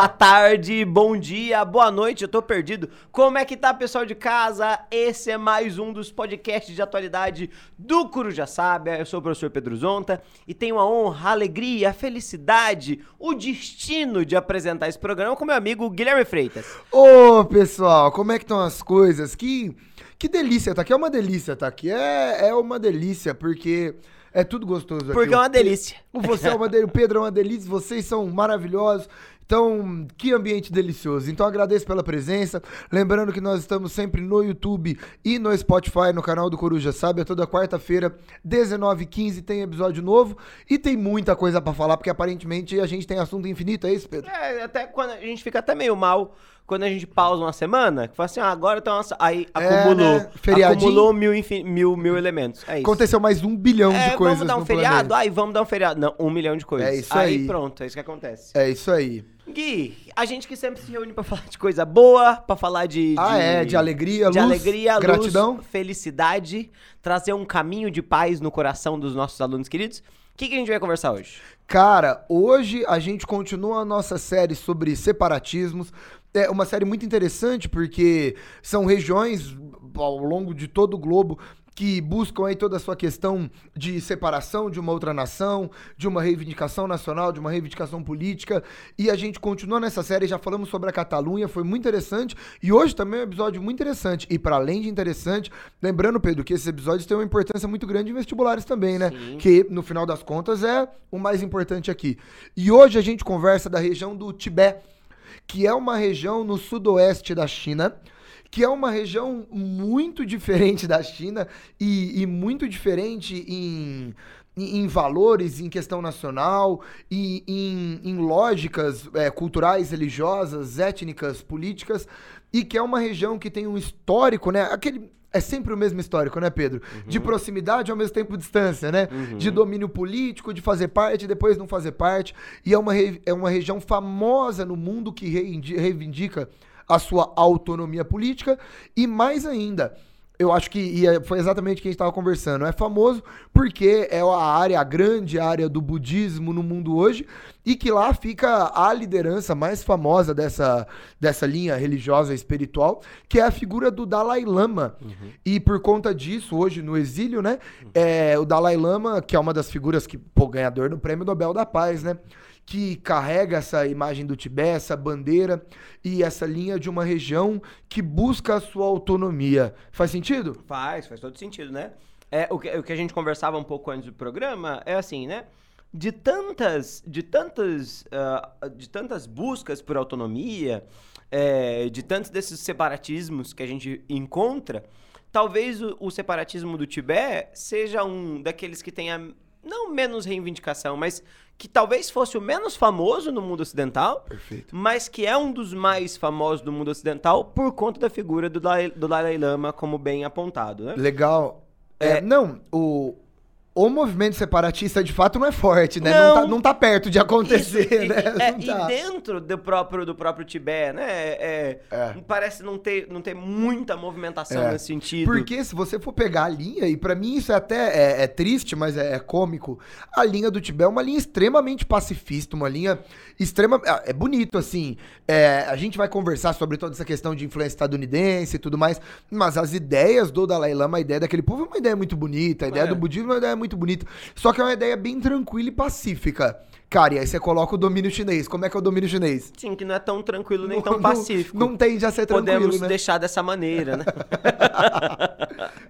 Boa tarde, bom dia, boa noite, eu tô perdido. Como é que tá, pessoal de casa? Esse é mais um dos podcasts de atualidade do Coruja Sábia. Eu sou o professor Pedro Zonta e tenho a honra, a alegria, a felicidade, o destino de apresentar esse programa com meu amigo Guilherme Freitas. Ô, pessoal, como é que estão as coisas? Que, que delícia, tá aqui. É uma delícia, tá aqui. É, é uma delícia, porque é tudo gostoso aqui. Porque é uma delícia. O, você é uma delícia, o Pedro é uma delícia, vocês são maravilhosos. Então, que ambiente delicioso. Então, agradeço pela presença. Lembrando que nós estamos sempre no YouTube e no Spotify, no canal do Coruja Sabe. Toda quarta-feira, 19h15, tem episódio novo. E tem muita coisa pra falar, porque aparentemente a gente tem assunto infinito, é isso, Pedro? É, até quando a gente fica até meio mal quando a gente pausa uma semana, que fala assim, ah, agora tá uma... Aí acumulou. né? Feriadinho. Acumulou mil, infin- mil, mil elementos. É isso. Aconteceu mais um bilhão É, de coisas vamos dar um feriado? planeta. Aí vamos dar um feriado. Não, um milhão de coisas. É isso aí. pronto, é isso que acontece. É isso aí. Gui, a gente que sempre se reúne pra falar de coisa boa, pra falar de... Ah, é, de alegria, de luz, alegria, luz, gratidão. felicidade, trazer um caminho de paz no coração dos nossos alunos queridos. O que, que a gente vai conversar hoje? Cara, hoje a gente continua a nossa série sobre separatismos. É uma série muito interessante porque são regiões ao longo de todo o globo que buscam aí toda a sua questão de separação de uma outra nação, de uma reivindicação nacional, de uma reivindicação política. E a gente continua nessa série, já falamos sobre a Catalunha, foi muito interessante. E hoje também é um episódio muito interessante. E para além de interessante, lembrando, Pedro, que esses episódios têm uma importância muito grande em vestibulares também, né? Sim. Que no final das contas é o mais importante aqui. E hoje a gente conversa da região do Tibete, que é uma região no sudoeste da China, que é uma região muito diferente da China e, e muito diferente em, em, em valores, em questão nacional, e em, em lógicas é, culturais, religiosas, étnicas, políticas, e que é uma região que tem um histórico, né? Aquele. É sempre o mesmo histórico, né, Pedro? De proximidade ao mesmo tempo distância, né? De domínio político, de fazer parte, depois não fazer parte. E é uma, é uma região famosa no mundo que reivindica a sua autonomia política. E mais ainda, eu acho que e é- foi exatamente o que a gente estava conversando. É famoso porque é a área, a grande área do budismo no mundo hoje, e que lá fica a liderança mais famosa dessa, dessa linha religiosa e espiritual, que é a figura do Dalai Lama. E por conta disso, hoje no exílio, né, é, o Dalai Lama, que é uma das figuras que, pô, ganhador do Prêmio Nobel da Paz, né? Que carrega essa imagem do Tibete, essa bandeira e essa linha de uma região que busca a sua autonomia. Faz sentido? Faz, faz todo sentido, né? É, o, que, o que a gente conversava um pouco antes do programa é assim, né? De tantas, de tantas, ah, de tantas buscas por autonomia, é, de tantos desses separatismos que a gente encontra, talvez o, o separatismo do Tibete seja um daqueles que tenha não menos reivindicação, mas que talvez fosse o menos famoso no mundo ocidental, Perfeito. mas que é um dos mais famosos do mundo ocidental por conta da figura do Dalai, do Dalai Lama, como bem apontado, né? Legal. É, É. não, o, o movimento separatista de fato não é forte, né? Não. Não, tá, não tá perto de acontecer, Isso, e- né? é, Não e tá. dentro do próprio, do próprio Tibete, né? é- É. Parece não ter, não ter muita movimentação É. nesse sentido. Porque se você for pegar a linha, e pra mim isso é até é, é triste, mas é, é cômico, a linha do Tibete é uma linha extremamente pacifista, uma linha extrema. É bonito, assim. é, a gente vai conversar sobre toda essa questão de influência estadunidense e tudo mais, mas as ideias do Dalai Lama, a ideia daquele povo é uma ideia muito bonita, a ideia É. do budismo é uma ideia muito bonita. Só que é uma ideia bem tranquila e pacífica. Cara, e aí você coloca o domínio chinês. Como é que é o domínio chinês? Sim, que não é tão tranquilo nem Não- tão não- pacífico. Não, tende a ser tranquilo, Podemos né? deixar dessa maneira, né?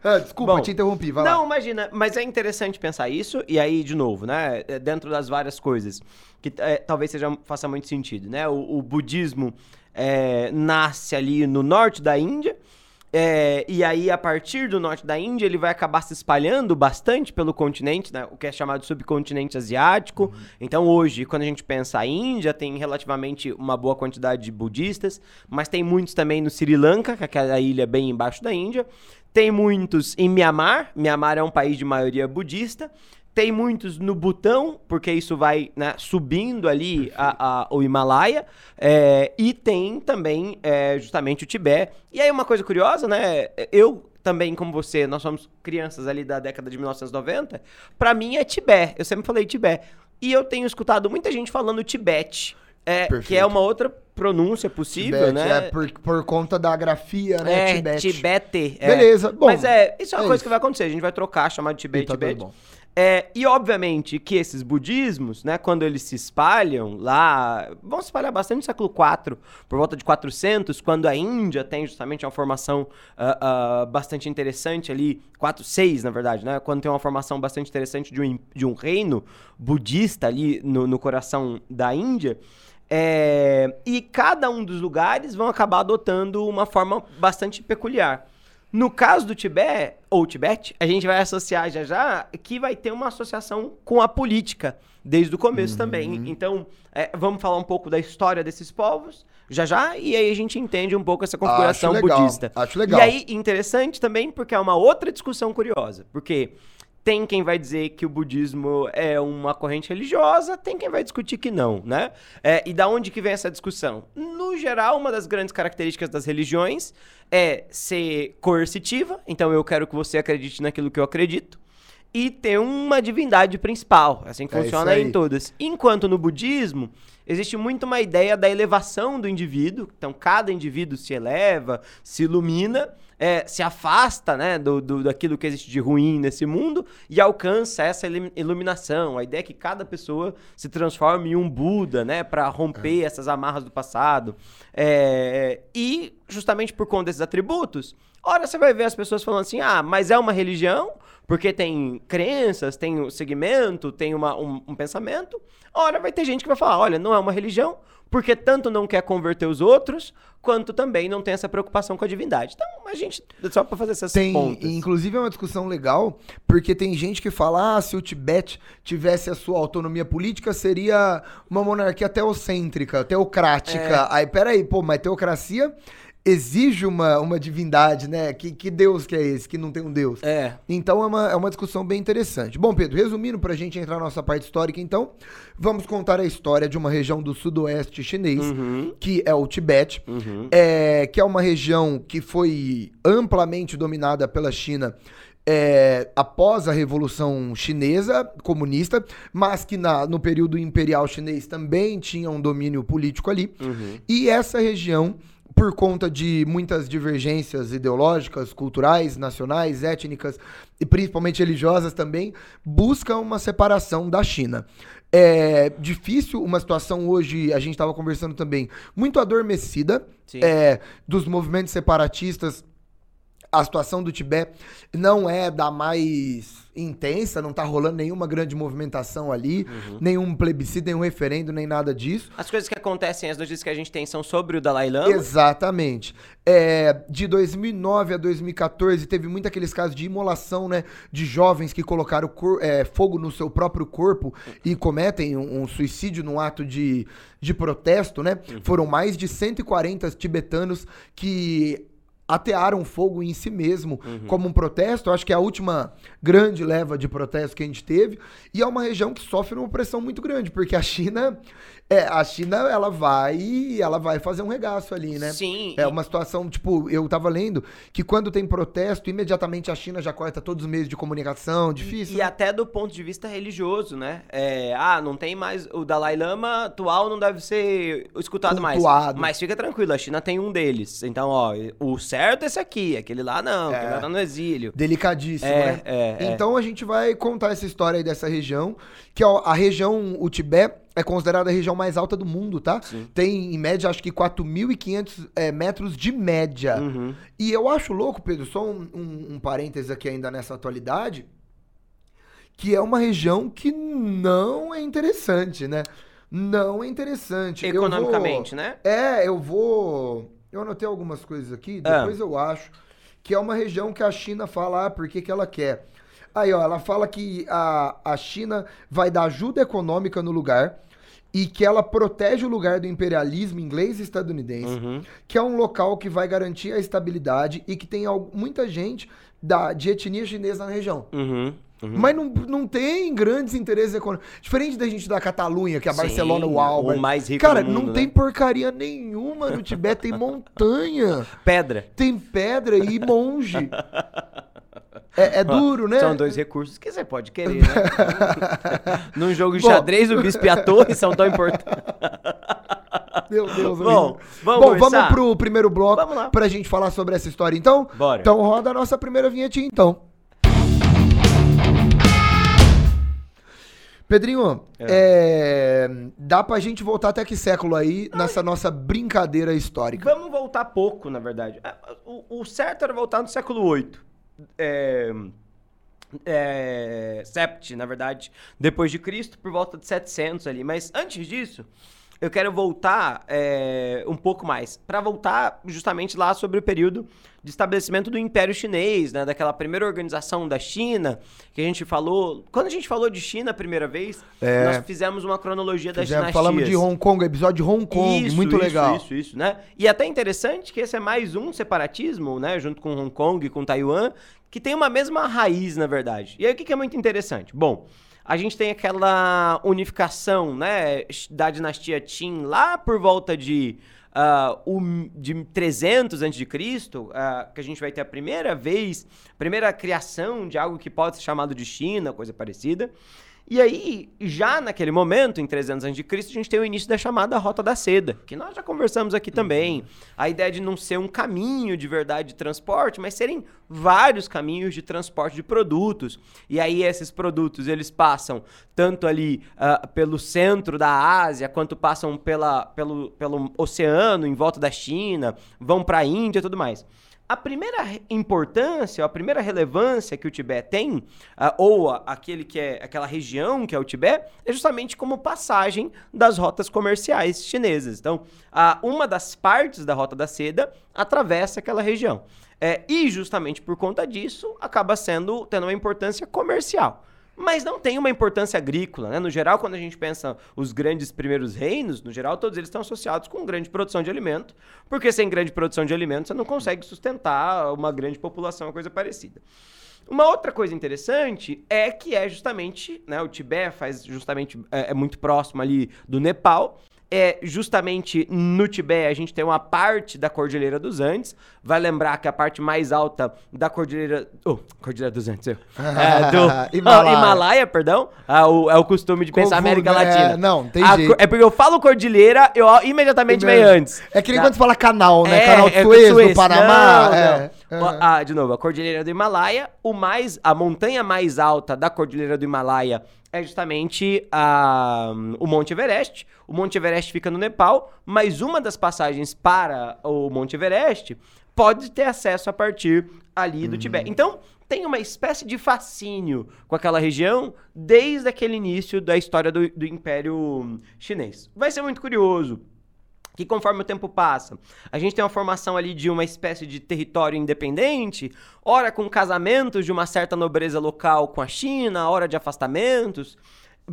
Ah, desculpa, Bom, te interrompi, vai lá. Não, imagina, mas é interessante pensar isso, e aí, de novo, né, é, dentro das várias coisas, que é, talvez seja, faça muito sentido, né, o, o budismo é, nasce ali no norte da Índia, é, e aí, a partir do norte da Índia, ele vai acabar se espalhando bastante pelo continente, né, o que é chamado subcontinente asiático. Então, hoje, quando a gente pensa a Índia, tem relativamente uma boa quantidade de budistas, mas tem muitos também no Sri Lanka, que é aquela ilha bem embaixo da Índia. Tem muitos em Mianmar. Mianmar é um país de maioria budista. Tem muitos no Butão, porque isso vai né, subindo ali a- a- o Himalaia. É, e tem também é, justamente o Tibete. E aí uma coisa curiosa, né? Eu também, como você, nós somos crianças ali da década de 1990. Pra mim é Tibete. Eu sempre falei Tibete. E eu tenho escutado muita gente falando Tibete. É, que é uma outra pronúncia possível, Tibete, né? É por, por conta da grafia, né? É, Tibete. Tibete. é. Beleza, bom. Mas é, isso é uma é coisa isso. que vai acontecer. A gente vai trocar, chamar de Tibete, Tá tudo Tibete. É, e obviamente que esses budismos, né, quando eles se espalham lá, vão se espalhar bastante no século IV, por volta de 400, quando a Índia tem justamente uma formação ah, ah, bastante interessante ali, 4, 6 na verdade, né, quando tem uma formação bastante interessante de um, de um reino budista ali no, no coração da Índia, é, e cada um dos lugares vão acabar adotando uma forma bastante peculiar. No caso do Tibete, ou Tibete, a gente vai associar já já que vai ter uma associação com a política desde o começo também. Então, é, vamos falar um pouco da história desses povos já já, e aí a gente entende um pouco essa configuração Acho budista. acho legal. E aí, interessante também, porque é uma outra discussão curiosa. Porque tem quem vai dizer que o budismo é uma corrente religiosa, tem quem vai discutir que não, né? É, e da onde que vem essa discussão? No geral, uma das grandes características das religiões é ser coercitiva, então eu quero que você acredite naquilo que eu acredito, e ter uma divindade principal, assim que É funciona em todas. Enquanto no budismo, existe muito uma ideia da elevação do indivíduo. Então, cada indivíduo se eleva, se ilumina, é, se afasta né, do, do- daquilo que existe de ruim nesse mundo e alcança essa iluminação. A ideia é que cada pessoa se transforme em um Buda, né, para romper essas amarras do passado. É, e, justamente por conta desses atributos, Ora, você vai ver as pessoas falando assim: ah, mas é uma religião, porque tem crenças, tem um segmento, tem uma- um, um pensamento. Ora, vai ter gente que vai falar: olha, não é uma religião, porque tanto não quer converter os outros, quanto também não tem essa preocupação com a divindade. Então, a gente, só pra fazer essas Tem, pontas. inclusive é uma discussão legal, porque tem gente que fala, ah, se o Tibete tivesse a sua autonomia política, seria uma monarquia teocêntrica, teocrática. É. Aí, peraí, pô, mas teocracia exige uma, uma divindade, né? Que, que Deus que é esse, que não tem um Deus? É. Então é uma, é uma discussão bem interessante. Bom, Pedro, resumindo pra gente entrar na nossa parte histórica, então, vamos contar a história de uma região do sudoeste chinês, Uhum. que é o Tibete, Uhum. é, que é uma região que foi amplamente dominada pela China é, após a Revolução Chinesa comunista, mas que na- no período imperial chinês também tinha um domínio político ali. Uhum. E essa região, por conta de muitas divergências ideológicas, culturais, nacionais, étnicas e principalmente religiosas também, busca uma separação da China. É difícil uma situação hoje, a gente estava conversando também, muito adormecida é, dos movimentos separatistas. A situação do Tibete não é da mais intensa, não tá rolando nenhuma grande movimentação ali, Uhum. nenhum plebiscito, nenhum referendo, nem nada disso. As coisas que acontecem, as notícias que a gente tem são sobre o Dalai Lama. Exatamente. É, de 2009 a 2014 teve muito aqueles casos de imolação, né? De jovens que colocaram cor- é, fogo no seu próprio corpo e cometem um, um suicídio num ato de, de protesto, né? Foram mais de 140 tibetanos que atearam fogo em si mesmo como um protesto. Eu acho que é a última grande leva de protesto que a gente teve. E é uma região que sofre uma pressão muito grande, porque a China, é, a China, ela vai, ela vai fazer um regaço ali, né? Sim. É e- uma situação, tipo, eu tava lendo que quando tem protesto, imediatamente a China já corta todos os meios de comunicação, difícil. E né? até do ponto de vista religioso, né? É, ah, não tem mais. O Dalai Lama atual não deve ser escutado mais. Cultuado. Mas fica tranquilo, a China tem um deles. Então, ó, o certo é esse aqui, aquele lá não, aquele lá tá no exílio. Delicadíssimo, É, né? é, é. Então a gente vai contar essa história aí dessa região, que ó, a região, o Tibete, é considerada a região mais alta do mundo, tá? Tem, em média, acho que 4.500 é, metros de média. Uhum. E eu acho louco, Pedro, só um, um, um parêntese aqui ainda nessa atualidade, que é uma região que não é interessante, né? Não é interessante. Eu vou- Economicamente, né? É, eu vou. Eu anotei algumas coisas aqui, Ah. depois eu acho. Que é uma região que a China fala ah, por que que ela quer. Aí, ó, ela fala que a, a China vai dar ajuda econômica no lugar e que ela protege o lugar do imperialismo inglês e estadunidense, Uhum. que é um local que vai garantir a estabilidade e que tem muita gente da, de etnia chinesa na região. Uhum. Uhum. Mas não, não tem grandes interesses econômicos. Diferente da gente da Catalunha, que é a Sim, Barcelona, o Alba. o mais rico Cara, do mundo, não né? tem porcaria nenhuma no Tibete. Tem montanha, Pedra. tem pedra e monge. É, é duro, né? São dois recursos que você pode querer, né? Num jogo de xadrez, o bispo e a torre são tão importantes. Meu Deus, Bom, amigo. vamos Bom, vamos pro primeiro bloco Vamos lá. pra gente falar sobre essa história, então? Bora. Então roda a nossa primeira vinhetinha, então. Pedrinho, é, dá pra gente voltar até que século aí nessa nossa brincadeira histórica? Vamos voltar pouco, na verdade. Ah, O, o certo era voltar no século VIII. É, é, Sept, na verdade, depois de Cristo, por volta de 700 ali. Mas antes disso, eu quero voltar é, um pouco mais. Para voltar justamente lá sobre o período de estabelecimento do Império Chinês, né? Daquela primeira organização da China, que a gente falou... Quando a gente falou de China a primeira vez, É. nós fizemos uma cronologia das Fizemos- dinastias. falamos de Hong Kong, episódio de Hong Kong, Isso, muito isso, legal. Isso, isso, né? E até interessante que esse é mais um separatismo, né? Junto com Hong Kong e com Taiwan, que tem uma mesma raiz, na verdade. E aí o que que é muito interessante? Bom, a gente tem aquela unificação, né? Da dinastia Qin lá por volta de. ah, o- de 300 a.C., ah, que a gente vai ter a primeira vez, primeira criação de algo que pode ser chamado de China, coisa parecida. E aí, já naquele momento, em 300 a.C., a gente tem o início da chamada Rota da Seda, que nós já conversamos aqui também. A ideia de não ser um caminho de verdade de transporte, mas serem vários caminhos de transporte de produtos. E aí, esses produtos, eles passam tanto ali ah, pelo centro da Ásia, quanto passam pela, pelo, pelo oceano, em volta da China, vão para a Índia e tudo mais. A primeira importância, a primeira relevância que o Tibete tem, ah, ou aquele que é aquela região que é o Tibete, é justamente como passagem das rotas comerciais chinesas. Então, uma das partes da Rota da Seda atravessa aquela região. É, e justamente por conta disso, acaba sendo tendo uma importância comercial. Mas não tem uma importância agrícola, né? No geral, quando a gente pensa os grandes primeiros reinos, no geral, todos eles estão associados com grande produção de alimento, porque sem grande produção de alimento você não consegue sustentar uma grande população, uma coisa parecida. Uma outra coisa interessante é que é justamente, né, o Tibete faz justamente, é, é muito próximo ali do Nepal, é justamente no Tibete a gente tem uma parte da Cordilheira dos Andes. Vai lembrar que a parte mais alta da Cordilheira. Oh, Cordilheira dos Andes. eu. É, do Himalaia. Himalaia. perdão. Ah, o- é o costume de pensar Confundo, América é, Latina. não, tem A jeito. É porque eu falo Cordilheira, eu imediatamente vem antes. É que nem Tá? quando você fala canal, né? É, canal é Suez, do Panamá. Não, é. não. Ah, de novo, a Cordilheira do Himalaia, o mais, a montanha mais alta da Cordilheira do Himalaia é justamente a, o Monte Everest. O Monte Everest fica no Nepal, mas uma das passagens para o Monte Everest pode ter acesso a partir ali do Tibete. Então, tem uma espécie de fascínio com aquela região desde aquele início da história do, do Império Chinês. Vai ser muito curioso que conforme o tempo passa, a gente tem uma formação ali de uma espécie de território independente, ora com casamentos de uma certa nobreza local com a China, hora de afastamentos.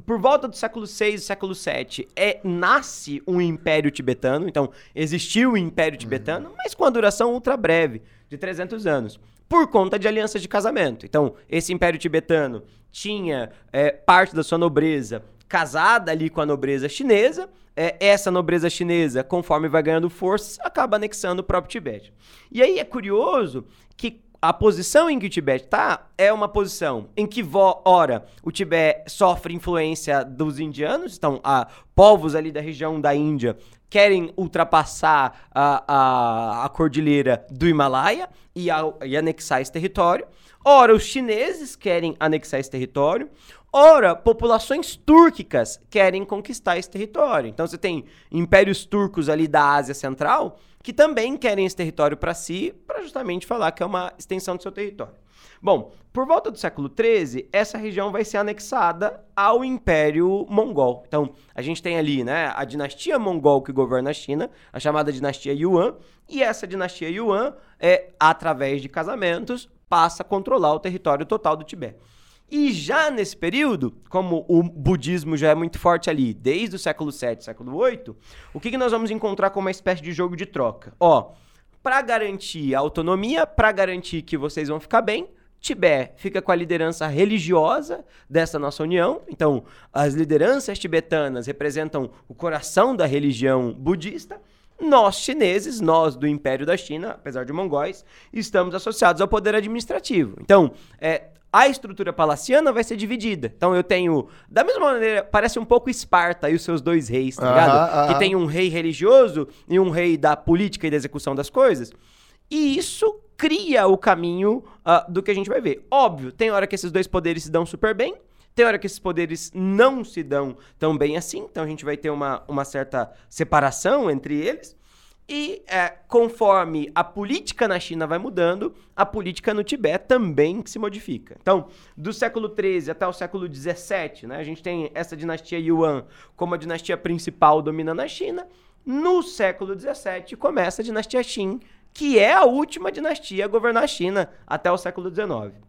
Por volta do século VI, século VII, é, nasce um império tibetano, então existiu o império tibetano, mas com a duração ultra breve, de 300 anos, por conta de alianças de casamento. Então, esse império tibetano tinha é, parte da sua nobreza casada ali com a nobreza chinesa. É, essa nobreza chinesa, conforme vai ganhando forças, acaba anexando o próprio Tibete. E aí é curioso que a posição em que o Tibete está é uma posição em que, ora, o Tibete sofre influência dos indianos, então, povos ali da região da Índia querem ultrapassar a, a, a cordilheira do Himalaia e, a- e anexar esse território. Ora, os chineses querem anexar esse território. Ora, populações túrquicas querem conquistar esse território. Então você tem impérios turcos ali da Ásia Central que também querem esse território para si, para justamente falar que é uma extensão do seu território. Bom, por volta do século XIII, essa região vai ser anexada ao Império Mongol. Então, a gente tem ali, né, a dinastia mongol que governa a China, a chamada dinastia Yuan, e essa dinastia Yuan, é, através de casamentos, passa a controlar o território total do Tibete. E já nesse período, como o budismo já é muito forte ali, desde o século VII, século VIII, o que, que nós vamos encontrar como uma espécie de jogo de troca? Ó, para garantir a autonomia, para garantir que vocês vão ficar bem, Tibete fica com a liderança religiosa dessa nossa união. Então, as lideranças tibetanas representam o coração da religião budista. nós chineses, nós do Império da China, apesar de mongóis, estamos associados ao poder administrativo. Então, é, a estrutura palaciana vai ser dividida. Então eu tenho, da mesma maneira, parece um pouco Esparta e os seus dois reis, tá ligado? Que tem um rei religioso e um rei da política e da execução das coisas. E isso cria o caminho uh, do que a gente vai ver. Óbvio, tem hora que esses dois poderes se dão super bem, tem hora que esses poderes não se dão tão bem assim, então a gente vai ter uma, uma certa separação entre eles. E é, conforme a política na China vai mudando, a política no Tibete também se modifica. Então, do século XIII até o século XVII, né, a gente tem essa dinastia Yuan como a dinastia principal dominando a China. No século XVII começa a dinastia Qin, que é a última dinastia a governar a China até o século XIX.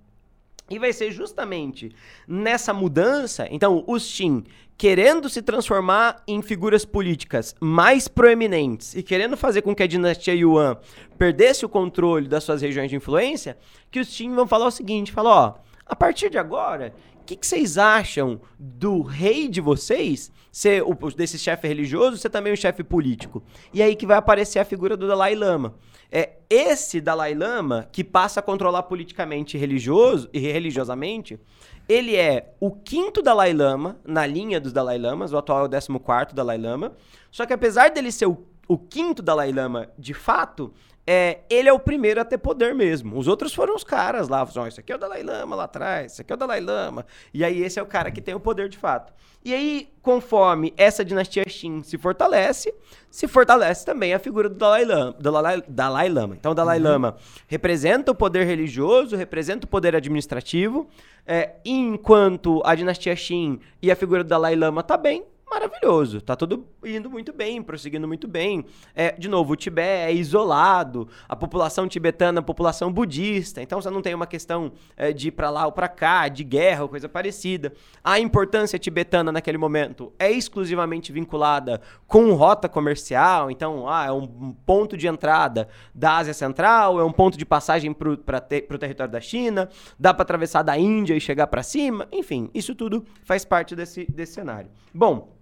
E vai ser justamente nessa mudança, então, os Qin querendo se transformar em figuras políticas mais proeminentes e querendo fazer com que a dinastia Yuan perdesse o controle das suas regiões de influência, que os Qin vão falar o seguinte, falar, ó, a partir de agora, que, que, vocês acham do rei de vocês ser o, desse chefe religioso, ser também um chefe político? E aí que vai aparecer a figura do Dalai Lama. É esse Dalai Lama que passa a controlar politicamente religioso e religiosamente, ele é o quinto Dalai Lama na linha dos Dalai Lamas, o atual é o 14 Dalai Lama. Só que apesar dele ser o, o quinto Dalai Lama de fato, é, ele é o primeiro a ter poder mesmo. Os outros foram os caras lá. Falaram, isso aqui é o Dalai Lama lá atrás, isso aqui é o Dalai Lama. E aí esse é o cara que tem o poder de fato. E aí, conforme essa dinastia Qin se fortalece, se fortalece também a figura do Dalai Lama. Dalai, Dalai Lama. Então, o Dalai uhum. Lama representa o poder religioso, representa o poder administrativo, é, enquanto a dinastia Qin e a figura do Dalai Lama tá bem, maravilhoso. Tá tudo indo muito bem, prosseguindo muito bem. É, de novo, o Tibete é isolado, a população tibetana é população budista, então você não tem uma questão é, de ir para lá ou para cá, de guerra ou coisa parecida. A importância tibetana naquele momento é exclusivamente vinculada com rota comercial, então ah, é um ponto de entrada da Ásia Central, é um ponto de passagem para o te, território da China, dá para atravessar da Índia e chegar para cima, enfim, isso tudo faz parte desse, desse cenário. Bom,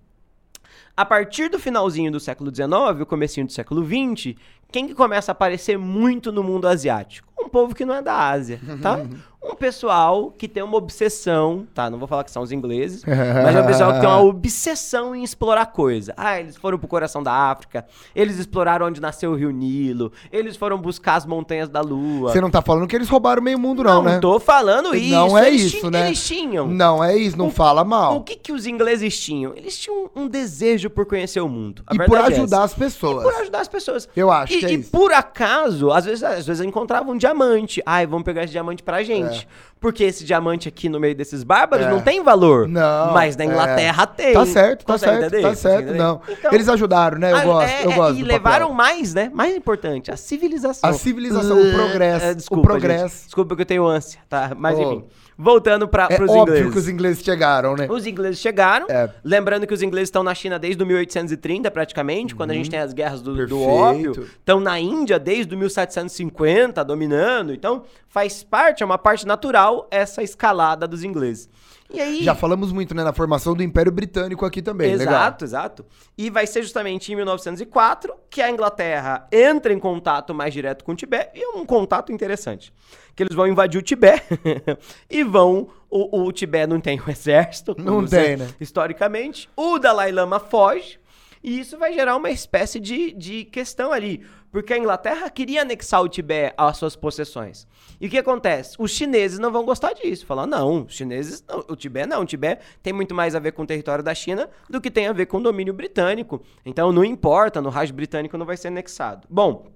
a partir do finalzinho do século XIX, o comecinho do século XX, quem que começa a aparecer muito no mundo asiático? Um povo que não é da Ásia, tá? um pessoal que tem uma obsessão, tá? Não vou falar que são os ingleses, mas é um pessoal que tem uma obsessão em explorar coisa. Ah, eles foram pro coração da África, eles exploraram onde nasceu o Rio Nilo, eles foram buscar as montanhas da Lua. Você não tá falando que eles roubaram meio mundo, não, não né? Não tô falando isso. Não é eles isso, né? Eles tinham. Não é isso, não o, fala mal. O que que os ingleses tinham? Eles tinham um desejo por conhecer o mundo. E por é ajudar é as pessoas. E por ajudar as pessoas. Eu acho e, que é E isso. por acaso, às vezes, às vezes encontravam um diamante. Ai, vamos pegar esse diamante pra gente. É. Porque esse diamante aqui no meio desses bárbaros é. não tem valor. Não. Mas na Inglaterra é. tem. Tá certo, tá certo, entender? tá certo. Não. Então, Eles ajudaram, né? Eu a, gosto, é, eu gosto. E levaram papel. mais, né? Mais importante, a civilização. A civilização, uh, o progresso. desculpa, o progresso. Gente, desculpa que eu tenho ânsia, tá? Mas oh. enfim. Voltando para é os óbvio ingleses. que os ingleses chegaram, né? Os ingleses chegaram. É. Lembrando que os ingleses estão na China desde o 1830, praticamente, uhum. quando a gente uhum. tem as guerras do, do ópio. Estão na Índia desde o 1750, dominando. Então, faz parte, é uma parte natural essa escalada dos ingleses. E aí... Já falamos muito, né, na formação do Império Britânico aqui também. Exato, Legal. exato. E vai ser justamente em 1904 que a Inglaterra entra em contato mais direto com o Tibete, e é um contato interessante. Que eles vão invadir o Tibete e vão. O, o Tibete não tem um exército. Não tem, né? Historicamente. O Dalai Lama foge. E isso vai gerar uma espécie de, de questão ali. Porque a Inglaterra queria anexar o Tibete às suas possessões. E o que acontece? Os chineses não vão gostar disso. Falar, não, os chineses, não, o Tibete não. O Tibete tem muito mais a ver com o território da China do que tem a ver com o domínio britânico. Então não importa, no Raj britânico não vai ser anexado. Bom,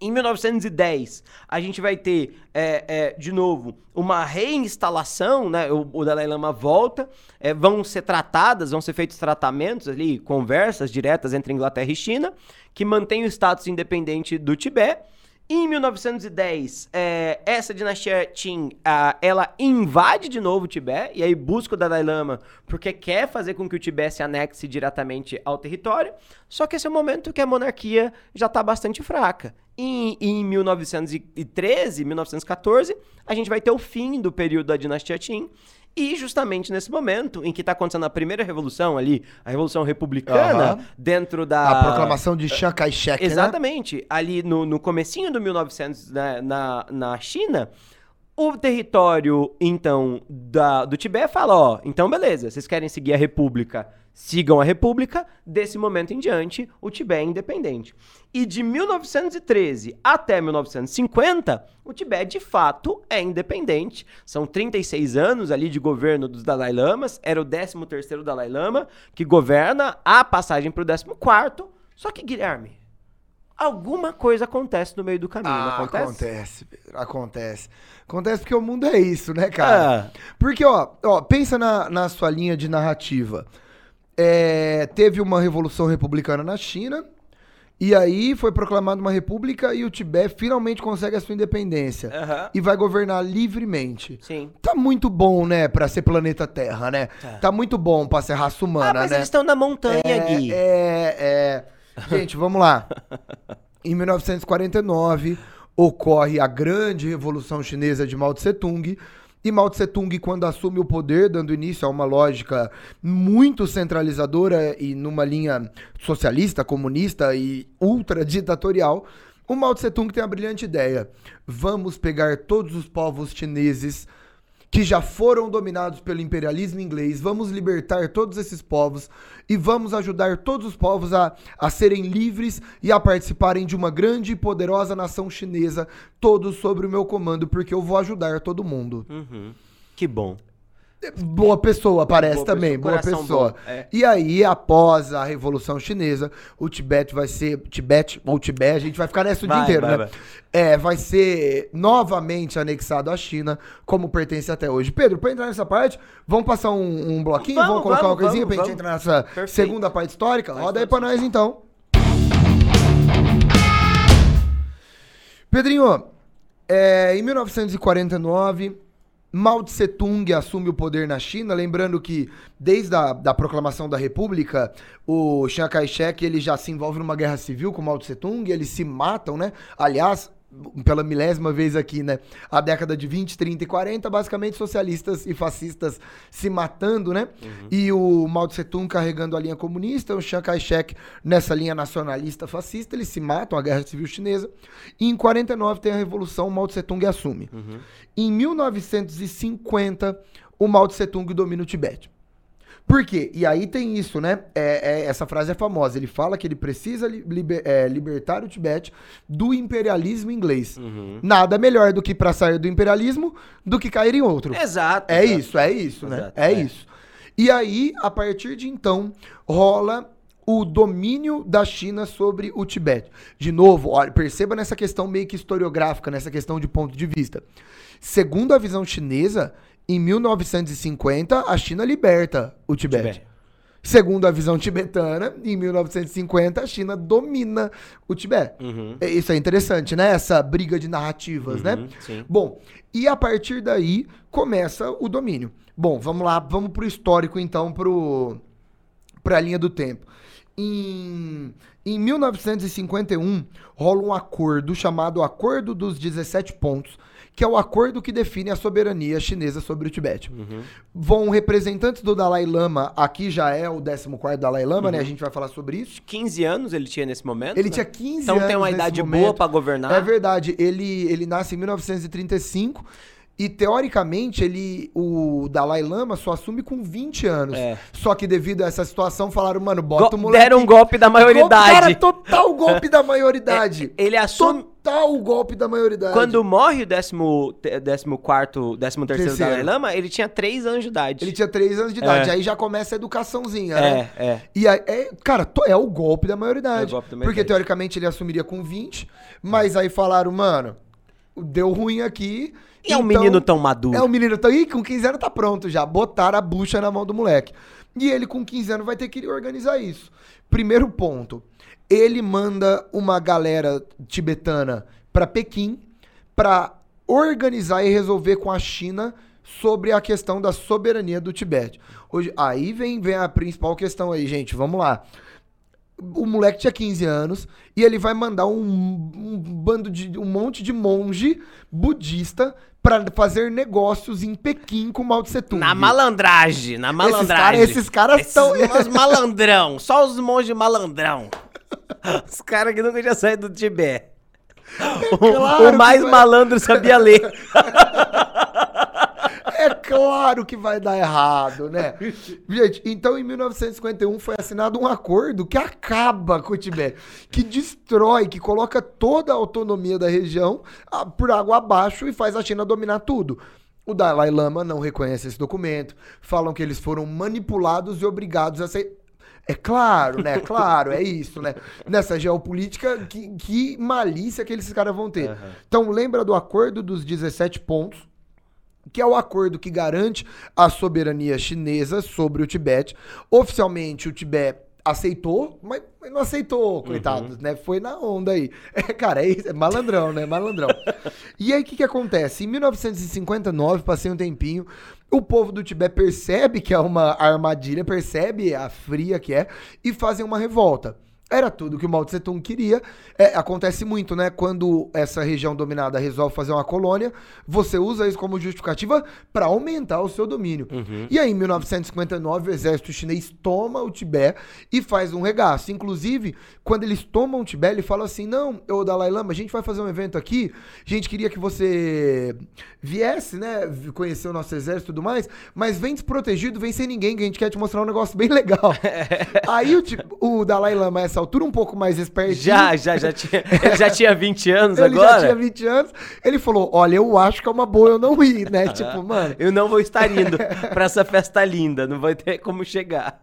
em 1910, a gente vai ter, é, é, de novo, uma reinstalação, né? O, o Dalai Lama volta, é, vão ser tratadas, vão ser feitos tratamentos ali, conversas diretas entre Inglaterra e China, que mantém o status independente do Tibete. Em 1910, é, essa dinastia Qin, ela invade de novo o Tibete, e aí busca o Dalai Lama porque quer fazer com que o Tibete se anexe diretamente ao território, só que esse é o momento que a monarquia já está bastante fraca. E, em 1913, 1914, a gente vai ter o fim do período da dinastia Qin, E justamente nesse momento em que está acontecendo a primeira revolução ali, a revolução republicana, Aham. dentro da... A proclamação de Chiang Kai-shek, né? Exatamente. Ali no, no comecinho do 1900 né, na, na China, o território, então, da, do Tibete fala, ó, então beleza, vocês querem seguir a república, sigam a república, desse momento em diante, o Tibete é independente. E de 1913 até 1950, o Tibete, de fato, é independente. São 36 anos ali de governo dos Dalai Lamas, era o 13º Dalai Lama, que governa a passagem para o 14º, só que, Guilherme, alguma coisa acontece no meio do caminho, Ah, acontece? acontece, Pedro, acontece. Acontece porque o mundo é isso, né, cara? Ah, Porque, ó, ó pensa na, na sua linha de narrativa. É, teve uma revolução republicana na China, e aí foi proclamada uma república e o Tibete finalmente consegue a sua independência. aham, E vai governar livremente. sim. Tá muito bom, né, pra ser planeta Terra, né? Tá. Tá muito bom pra ser raça Ah, humana, mas né? eles estão na montanha, Gui. É, é. Gente, vamos lá. Em 1949, ocorre a grande Revolução Chinesa de Mao Tse-tung. E Mao Tse-tung, quando assume o poder, dando início a uma lógica muito centralizadora e numa linha socialista, comunista e ultraditatorial, o Mao Tse-tung tem a brilhante ideia: vamos pegar todos os povos chineses que já foram dominados pelo imperialismo inglês, vamos libertar todos esses povos e vamos ajudar todos os povos a, a serem livres e a participarem de uma grande e poderosa nação chinesa, todos sob o meu comando, porque eu vou ajudar todo mundo. Uhum. Que bom. Boa pessoa, parece Boa também, pessoa, boa pessoa. bom, é. E aí, após a Revolução Chinesa, o Tibete vai ser. Tibete ou Tibete, a gente vai ficar nessa o dia Vai, inteiro, vai, né? vai. É, vai ser novamente anexado à China, como pertence até hoje. Pedro, pra entrar nessa parte, vamos passar um, um bloquinho? Vamos, Vamos, colocar vamos, uma coisinha vamos, pra gente entrar nessa Perfeito. segunda parte histórica? Roda aí pra nós então. Pedrinho, é, em 1949, Mao Tse Tung assume o poder na China, lembrando que desde a da proclamação da República, o Chiang Kai-shek ele já se envolve numa guerra civil com Mao Tse Tung, eles se matam, né? Aliás, pela milésima vez aqui, né? A década de 20, 30 e 40, basicamente socialistas e fascistas se matando, né? E o Mao Tse Tung carregando a linha comunista, o Chiang Kai-shek nessa linha nacionalista fascista, eles se matam, a guerra civil chinesa. E em 49 tem a revolução, o Mao Tse Tung assume. Em 1950, o Mao Tse Tung domina o Tibete. Por quê? E aí tem isso, né? É- é- essa frase é famosa. Ele fala que ele precisa li- liber- é, libertar o Tibete do imperialismo inglês. Uhum. Nada melhor do que pra sair do imperialismo do que cair em outro. Exato. É exato. isso, é isso, né? Exato, é, é. isso. E aí, a partir de então, rola o domínio da China sobre o Tibete. De novo, olha, perceba nessa questão meio que historiográfica, nessa questão de ponto de vista. Segundo a visão chinesa, em 1950, a China liberta o Tibete. Tibete. Segundo a visão tibetana, em 1950, a China domina o Tibete. Uhum. Isso é interessante, né? Essa briga de narrativas, né? Uhum, sim. Bom, e a partir daí começa o domínio. Bom, vamos lá, vamos pro histórico então, pro pra linha do tempo. Em, em 1951, rola um acordo chamado Acordo dos 17 Pontos, que é o acordo que define a soberania chinesa sobre o Tibete. Uhum. Vão representantes do Dalai Lama, aqui já é o 14º Dalai Lama, né? A gente vai falar sobre isso. 15 anos ele tinha nesse momento. Ele né? tinha 15 Então anos tem uma idade momento. boa pra governar. É verdade, ele, ele nasce em 1935 e teoricamente ele o Dalai Lama só assume com 20 anos. É. Só que devido a essa situação falaram, mano, bota Go- o moleque. Deram um golpe da maioridade. Cara, total golpe da maioridade. Ele assume. Total golpe da maioridade. Quando morre o décimo, te- décimo quarto, décimo terceiro Terceiro. Dalai Lama, ele tinha 3 anos de idade. ele tinha 3 anos de idade, É. aí já começa a educaçãozinha, né? É, é. E aí, é, cara, é o golpe da maioridade. É o golpe da Porque maioridade. teoricamente ele assumiria com 20, mas aí falaram, mano, deu ruim aqui. E é um então- menino tão maduro. É um menino tão. Ih, com 15 anos tá pronto já. Botaram a bucha na mão do moleque. E ele, com 15 anos, vai ter que organizar isso. Primeiro ponto. Ele manda uma galera tibetana pra Pequim pra organizar e resolver com a China sobre a questão da soberania do Tibete. Hoje, aí vem, vem a principal questão aí, gente. Vamos lá. O moleque tinha 15 anos e ele vai mandar um, um bando de um monte de monge budista pra fazer negócios em Pequim com Mao Tse Tung. Na malandragem, na malandragem. Esses caras estão. Os malandrão, só os monges malandrão. Os caras que nunca tinham saído do Tibete. O, Claro o mais malandro sabia ler. É claro que vai dar errado, né? Gente, então em 1951 foi assinado um acordo que acaba com o Tibete, que destrói, que coloca toda a autonomia da região ah, por água abaixo e faz a China dominar tudo. O Dalai Lama não reconhece esse documento, falam que eles foram manipulados e obrigados a ser. É claro, né? Claro, é isso, né? Nessa geopolítica, que, que malícia que esses caras vão ter. Então, lembra do acordo dos 17 pontos, que é o acordo que garante a soberania chinesa sobre o Tibete. Oficialmente, o Tibete aceitou, mas não aceitou, coitados, né? Foi na onda aí. É, cara, é, é malandrão, né? Malandrão. e aí, o que, que acontece? Em 1959, passei um tempinho, o povo do Tibete percebe que é uma armadilha, percebe a fria que é, e fazem uma revolta. Era tudo que o Mao Tse Tung queria. É, acontece muito, né? Quando essa região dominada resolve fazer uma colônia, você usa isso como justificativa para aumentar o seu domínio. E aí, em 1959, o exército chinês toma o Tibete e faz um regaço. Inclusive, quando eles tomam o Tibete, ele fala assim: Não, ô Dalai Lama, a gente vai fazer um evento aqui. A gente queria que você viesse, né? Conhecer o nosso exército e tudo mais, mas vem desprotegido, vem sem ninguém, que a gente quer te mostrar um negócio bem legal. aí o, o Dalai Lama, a essa altura, um pouco mais espertinho. Já, já, já tinha. Ele já tinha 20 anos Ele agora. já tinha 20 anos. Ele falou: Olha, eu acho que é uma boa eu não ir, né? tipo, mano. Eu não vou estar indo pra essa festa linda, não vai ter como chegar.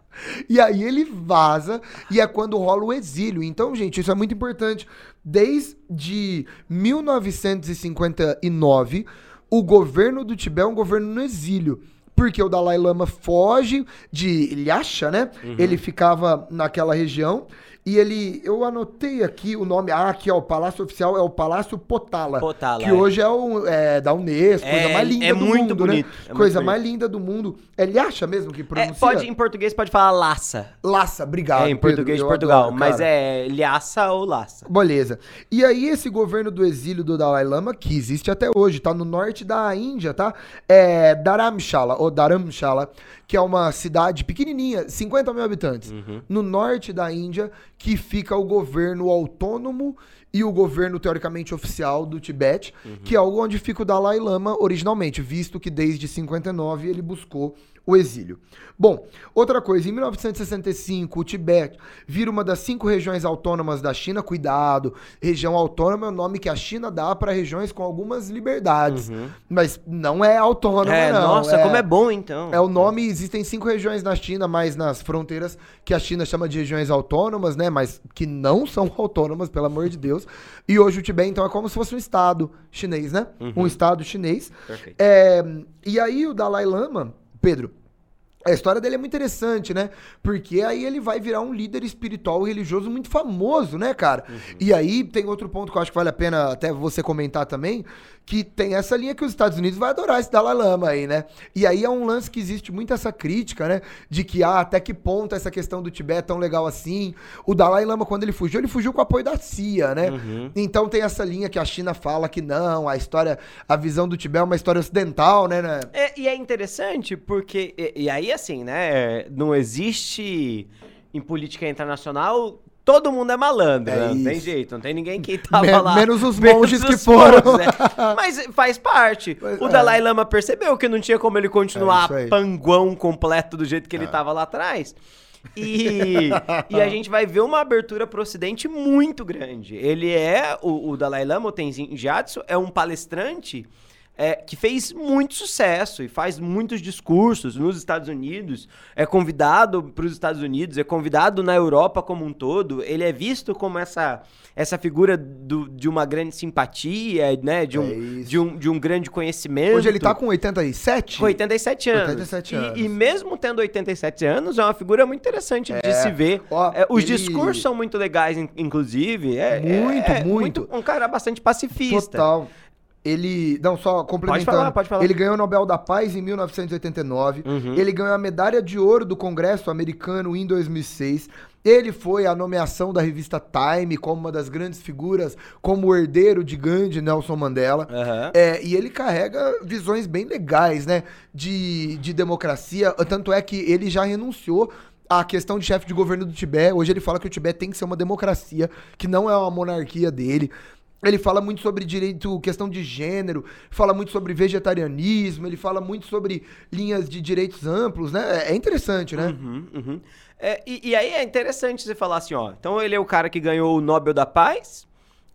E aí ele vaza e é quando rola o exílio. Então, gente, isso é muito importante. Desde 1959, o governo do Tibete é um governo no exílio. Porque o Dalai Lama foge de Lhasa, né? Ele ficava naquela região. E ele, eu anotei aqui o nome, ah, aqui ó, o palácio oficial é o Palácio Potala, Potala, que é. hoje é, o, é da Unesco, coisa É, mais linda é do muito mundo, bonito, né? é coisa bonito. mais linda do mundo. É Lhasa mesmo que É, pronuncia? pode, em português pode falar laça. Laça, obrigado. é, em Pedro, português de eu Portugal. adoro, mas é lhaça ou laça. Beleza. E aí, esse governo do exílio do Dalai Lama, que existe até hoje, tá no norte da Índia, tá? É Dharamshala, ou Dharamshala, que é uma cidade pequenininha, 50 mil habitantes, no norte da Índia, que fica o governo autônomo e o governo teoricamente oficial do Tibete, que é onde fica o Dalai Lama originalmente, visto que desde 59 ele buscou o exílio. Bom, outra coisa, em 1965, o Tibete vira uma das cinco regiões autônomas da China. Cuidado, região autônoma é o nome que a China dá para regiões com algumas liberdades, mas não é autônoma, É, não. nossa, como é bom então. É o nome, existem cinco regiões na China, mas nas fronteiras que a China chama de regiões autônomas, né? Mas que não são autônomas, pelo amor de Deus. E hoje o Tibete, então, é como se fosse um estado chinês, né? Um estado chinês. Perfeito. É, e aí o Dalai Lama, Pedro, a história dele é muito interessante, né? Porque aí ele vai virar um líder espiritual e religioso muito famoso, né, cara? E aí tem outro ponto que eu acho que vale a pena até você comentar também, que tem essa linha que os Estados Unidos vai adorar esse Dalai Lama aí, né? E aí é um lance que existe muito essa crítica, né? De que, ah, até que ponto essa questão do Tibete é tão legal assim? O Dalai Lama, quando ele fugiu, ele fugiu com o apoio da CIA, né? Então tem essa linha que a China fala que não, a história, a visão do Tibete é uma história ocidental, né? né? É, e é interessante porque. E, e aí, assim, né? Não existe em política internacional. Todo mundo é malandro, É né? Não tem jeito, não tem ninguém que tava Men- lá. menos os monges que os foram. monges, né? Mas faz parte. Pois o é. Dalai Lama percebeu que não tinha como ele É continuar. É. panguão completo do jeito que ele tava lá atrás. E, e a gente vai ver uma abertura pro ocidente muito grande. Ele é, o, o Dalai Lama, o Tenzin Gyatso, é um palestrante é, que fez muito sucesso e faz muitos discursos nos Estados Unidos, é convidado para os Estados Unidos, é convidado na Europa como um todo. Ele é visto como essa, essa figura do- de uma grande simpatia, né, de, É um, isso. de, um, de um grande conhecimento. Hoje ele tá com 87? Com 87 anos. 87 E- anos. E, mesmo tendo 87 anos, é uma figura muito interessante de se ver. Ó, É, os ele- discursos são muito legais, in- inclusive. É, Muito, é- é muito. Um cara bastante pacifista. Total. Ele. Não, só complementando. Pode falar, pode falar. Ele ganhou o Nobel da Paz em 1989. Uhum. Ele ganhou a medalha de ouro do Congresso americano em 2006. Ele foi a nomeação da revista Time como uma das grandes figuras, como o herdeiro de Gandhi, Nelson Mandela. Aham. É, e ele carrega visões bem legais, né? De, de democracia. Tanto é que ele já renunciou à questão de chefe de governo do Tibete. Hoje ele fala que o Tibete tem que ser uma democracia, que não é uma monarquia dele. Ele fala muito sobre direito, questão de gênero, fala muito sobre vegetarianismo, ele fala muito sobre linhas de direitos amplos, né? É interessante, né? Uhum, uhum. É, e, e aí é interessante você falar assim, ó. Então ele é o cara que ganhou o Nobel da Paz,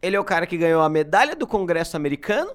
ele é o cara que ganhou a medalha do Congresso americano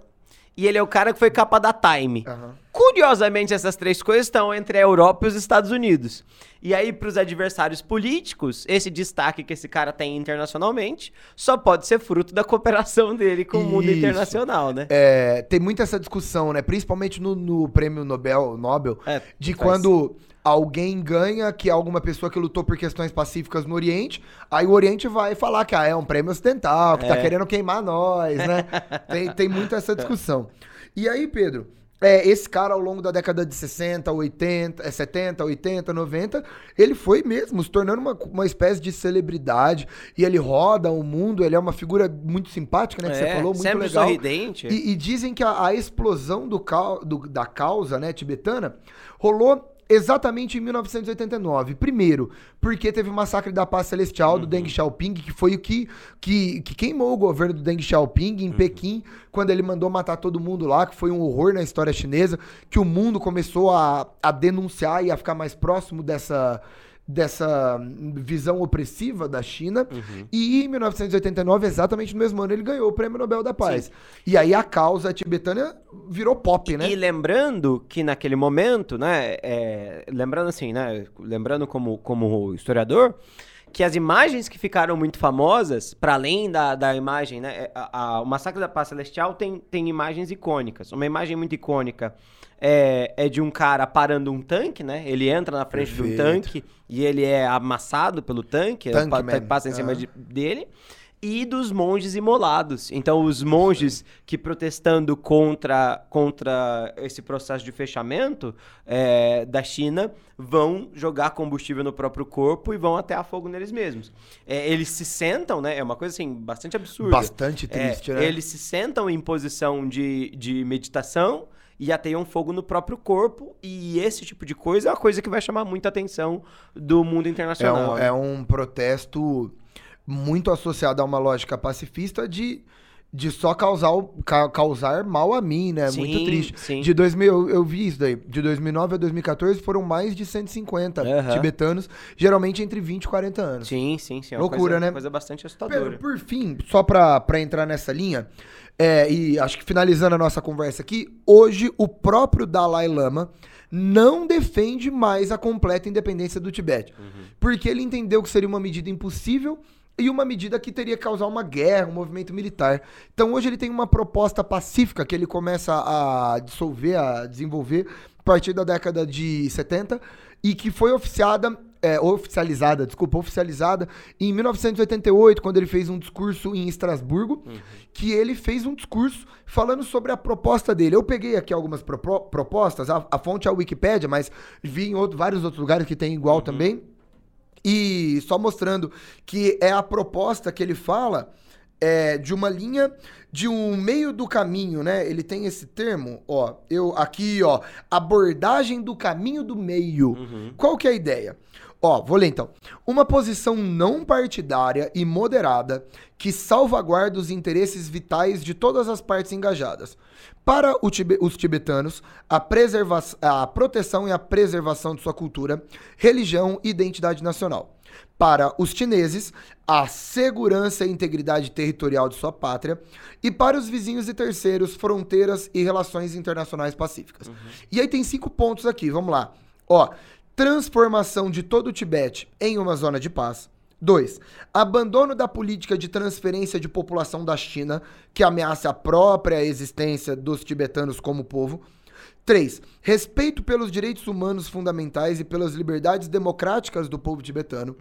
e ele é o cara que foi capa da Time. Aham. Curiosamente, essas três coisas estão entre a Europa e os Estados Unidos. E aí, para os adversários políticos, esse destaque que esse cara tem internacionalmente só pode ser fruto da cooperação dele com o mundo internacional, né? É, tem muito essa discussão, né? Principalmente no, no prêmio Nobel, Nobel É, de faz. quando alguém ganha, que é alguma pessoa que lutou por questões pacíficas no Oriente, aí o Oriente vai falar que ah, é um prêmio ocidental, que tá É. querendo queimar nós, né? tem, tem muito essa discussão. E aí, Pedro, é, esse cara ao longo da década de 60, 80, é, 70, 80, 90, ele foi mesmo se tornando uma, uma espécie de celebridade e ele roda o mundo, ele é uma figura muito simpática, né? Que você É, falou, muito sempre legal. sorridente. E, e dizem que a, a explosão do, do- da causa né, tibetana rolou exatamente em 1989. Primeiro, porque teve o massacre da paz celestial do Deng Xiaoping, que foi o que, que, que queimou o governo do Deng Xiaoping em Pequim, quando ele mandou matar todo mundo lá, que foi um horror na história chinesa, que o mundo começou a, a denunciar e a ficar mais próximo dessa dessa visão opressiva da China. E em 1989, exatamente no mesmo ano, ele ganhou o Prêmio Nobel da Paz. E aí a causa tibetana virou pop, né? E lembrando que naquele momento, né, é, lembrando assim, né, lembrando como, como historiador, que as imagens que ficaram muito famosas, para além da, da imagem, né, é, a- a- o Massacre da Paz Celestial tem, tem imagens icônicas. Uma imagem muito icônica é, é de um cara parando um tanque, né, ele entra na frente de um Perfeito. tanque e ele é amassado pelo tanque, Man. passa em cima Ah. de- dele e dos monges imolados. Então, os monges que protestando contra, contra esse processo de fechamento é, da China vão jogar combustível no próprio corpo e vão atear fogo neles mesmos. É, eles se sentam, né? É uma coisa assim bastante absurda. Bastante É, triste, né? Eles se sentam em posição de, de meditação e ateiam fogo no próprio corpo. E esse tipo de coisa é uma coisa que vai chamar muita atenção do mundo É internacional. um, né? é um protesto muito associado a uma lógica pacifista de, de só causar, ca- causar mal a mim, né? Sim, muito triste. sim. De 2000, eu, eu vi isso daí. De 2009 a 2014 foram mais de 150 Aham. tibetanos, geralmente entre 20 e 40 anos. Sim, sim, sim. é Loucura, coisa, né? coisa bastante assustadora. Pedro, por fim, só pra, pra entrar nessa linha, é, e acho que finalizando a nossa conversa aqui, hoje o próprio Dalai Lama não defende mais a completa independência do Tibete. Porque ele entendeu que seria uma medida impossível e uma medida que teria que causar uma guerra, um movimento militar. Então hoje ele tem uma proposta pacífica que ele começa a dissolver, a desenvolver a partir da década de 70 e que foi oficiada, é, oficializada, desculpa, oficializada em 1988, quando ele fez um discurso em Estrasburgo, que ele fez um discurso falando sobre a proposta dele. Eu peguei aqui algumas propo- propostas, a, a fonte é a Wikipédia, mas vi em outro- vários outros lugares que tem igual também. E só mostrando que é a proposta que ele fala é, de uma linha de um meio do caminho, né? Ele tem esse termo, ó, eu aqui, ó, abordagem do caminho do meio. Qual que é a ideia? Ó, vou ler então. Uma posição não partidária e moderada que salvaguarda os interesses vitais de todas as partes engajadas. Para os tibetanos, a, a proteção e a preservação de sua cultura, religião e identidade nacional. Para os chineses, a segurança e integridade territorial de sua pátria. E para os vizinhos e terceiros, fronteiras e relações internacionais pacíficas. E aí tem cinco pontos aqui, vamos lá. Ó, transformação de todo o Tibete em uma zona de paz. 2. Abandono da política de transferência de população da China, que ameaça a própria existência dos tibetanos como povo. 3. Respeito pelos direitos humanos fundamentais e pelas liberdades democráticas do povo tibetano.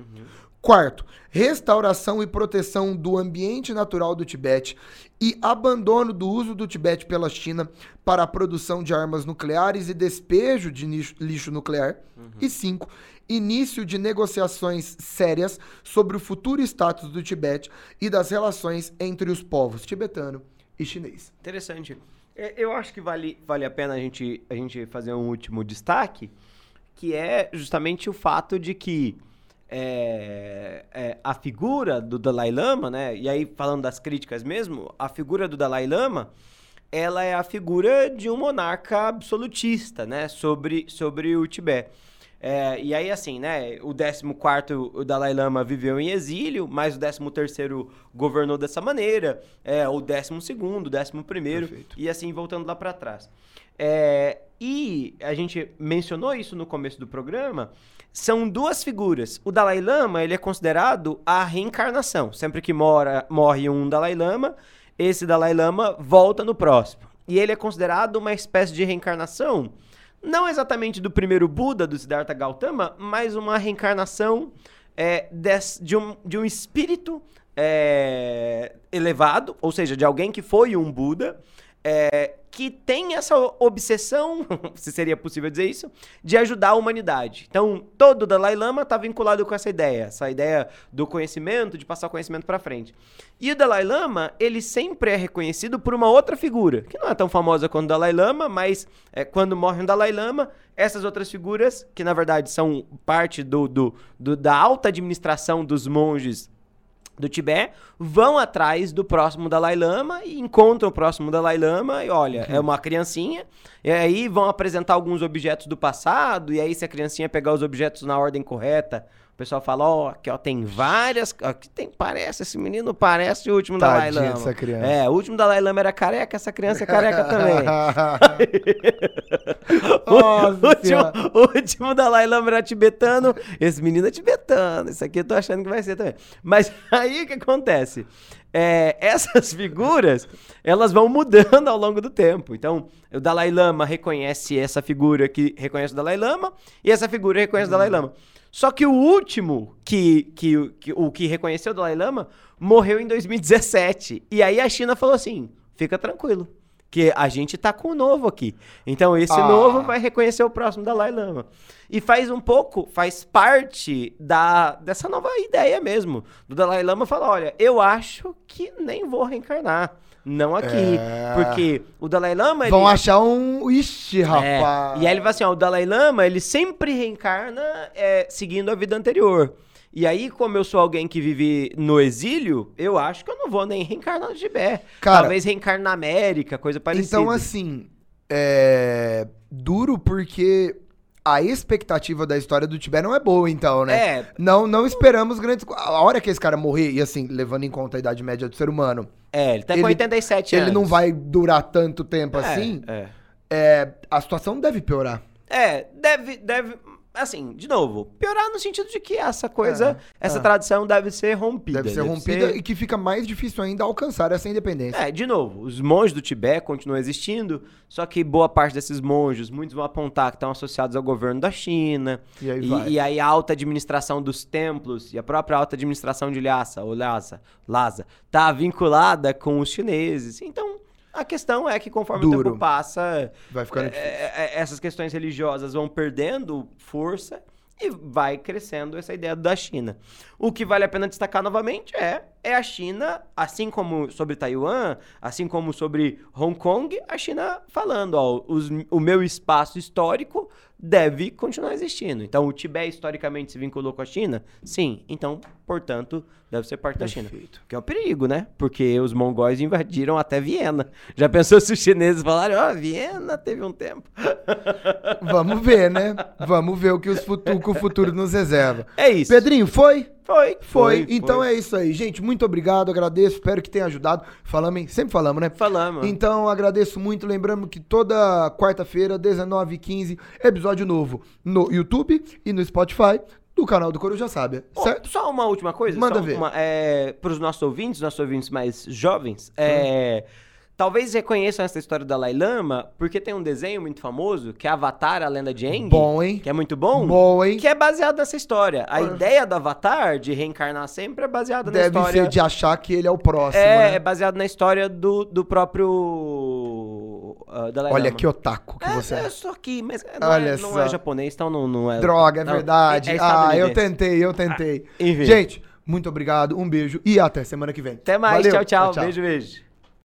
Quarto, restauração e proteção do ambiente natural do Tibete e abandono do uso do Tibete pela China para a produção de armas nucleares e despejo de lixo, lixo nuclear. E cinco, início de negociações sérias sobre o futuro status do Tibete e das relações entre os povos tibetano e chinês. Interessante. É, Eu acho que vale, vale a pena a gente, a gente fazer um último destaque, que é justamente o fato de que é, é, a figura do Dalai Lama, né? E aí, falando das críticas mesmo, a figura do Dalai Lama, ela é a figura de um monarca absolutista, né? Sobre, sobre o Tibete. É, e aí, assim, né? O 14 o Dalai Lama viveu em exílio, mas o 13 governou dessa maneira. É, o 12 o 11 Perfeito. e assim voltando lá para trás. É, e a gente mencionou isso no começo do programa. São duas figuras. O Dalai Lama ele é considerado a reencarnação. Sempre que mora, morre um Dalai Lama, esse Dalai Lama volta no próximo. E ele é considerado uma espécie de reencarnação, não exatamente do primeiro Buda, do Siddhartha Gautama, mas uma reencarnação é, des- de, um, de um espírito é, elevado, ou seja, de alguém que foi um Buda, é, que tem essa obsessão, se seria possível dizer isso, de ajudar a humanidade. Então, todo o Dalai Lama está vinculado com essa ideia, essa ideia do conhecimento, de passar o conhecimento para frente. E o Dalai Lama, ele sempre é reconhecido por uma outra figura, que não é tão famosa quanto o Dalai Lama, mas é, quando morre um Dalai Lama, essas outras figuras, que na verdade são parte do, do- do- da alta administração dos monges do Tibete, vão atrás do próximo Dalai Lama e encontram o próximo Dalai Lama e olha, é uma criancinha, e aí vão apresentar alguns objetos do passado, e aí se a criancinha pegar os objetos na ordem correta, o pessoal fala, ó, aqui ó, tem várias, aqui tem, parece, esse menino parece o último Dalai Tadinha Lama. dessa criança. É, o último Dalai Lama era careca, essa criança é careca também. O último, o último Dalai Lama era tibetano. Esse menino é tibetano. Isso aqui eu tô achando que vai ser também. Mas aí o que acontece? É, essas figuras, elas vão mudando ao longo do tempo. Então, o Dalai Lama reconhece essa figura que reconhece o Dalai Lama, e essa figura reconhece o Dalai Lama. Só que o último que, que, que- o que reconheceu o Dalai Lama morreu em 2017. E aí a China falou assim: fica tranquilo. Que a gente tá com o novo aqui. Então esse Ah. novo vai reconhecer o próximo Dalai Lama. E faz um pouco, faz parte da, dessa nova ideia mesmo. Do Dalai Lama falar: olha, eu acho que nem vou reencarnar. Não aqui. É. Porque o Dalai Lama. Vão ele- achar um. Ixi, é, rapaz. E aí ele fala assim, ó, o Dalai Lama, ele sempre reencarna é, seguindo a vida anterior. E aí, como eu sou alguém que vive no exílio, eu acho que eu não vou nem reencarnar no Tibete. Cara- Talvez reencarne na América, coisa parecida. Então, assim, é. Duro porque a expectativa da história do Tibete não é boa, então, né? É, Não, não esperamos grandes. A hora que esse cara morrer, e assim, levando em conta a idade média do ser humano, é, ele tá com Ele- 87 anos. ele não vai durar tanto tempo É, assim, É. é, a situação deve piorar. É, deve, deve, assim, de novo, piorar no sentido de que essa coisa, É, essa é. tradição deve ser rompida. Deve ser rompida e que fica mais difícil ainda alcançar essa independência. É, de novo, os monges do Tibete continuam existindo, só que boa parte desses monges, muitos vão apontar que estão associados ao governo da China. E aí E, e aí a alta administração dos templos e a própria alta administração de Lhasa, ou Lhasa, Lhasa, tá vinculada com os chineses. Então, a questão é que conforme o Duro. tempo passa, Vai ficando é, é, é, essas questões religiosas vão perdendo força e vai crescendo essa ideia da China. O que vale a pena destacar novamente é, é a China, assim como sobre Taiwan, assim como sobre Hong Kong, a China falando, ó, os- o meu espaço histórico deve continuar existindo. Então, o Tibete historicamente se vinculou com a China? Sim. Então, portanto, deve ser parte da China. Perfeito. Que é um perigo, né? Porque os mongóis invadiram até Viena. Já pensou se os chineses falarem, ó, Viena teve um tempo. Vamos ver, né? Vamos ver o que, futu- que o futuro nos reserva. É isso. Pedrinho, foi? Foi, Foi. Então é isso aí, gente. Muito obrigado, agradeço, espero que tenha ajudado. Falamos, hein? Sempre falamos, né? Falamos. Então agradeço muito. Lembrando que toda quarta-feira, 19h15, episódio novo no YouTube e no Spotify do canal do Coruja Sábia. Ó, Certo? Só uma última coisa. Manda ver. Uma, é, para os nossos ouvintes, nossos ouvintes mais jovens, é, talvez reconheçam essa história do Dalai Lama porque tem um desenho muito famoso, que é Avatar, a lenda de Aang. Bom, hein? Que é muito bom. Bom, hein? Que é baseado nessa história. A ideia do Avatar, de reencarnar sempre, é baseada na Deve história... ser de achar que ele é o próximo, É, né? é baseado na história do, do próprio uh, Dalai Olha Lama. que otaku que É, você é. eu sou aqui, mas não, Olha é, não só. é japonês, então não, não é... Droga, é não, verdade. é- é ah, eu tentei, eu tentei. enfim. Gente, muito obrigado, um beijo e até semana que vem. Até mais, Valeu, tchau, tchau, Beijo, beijo.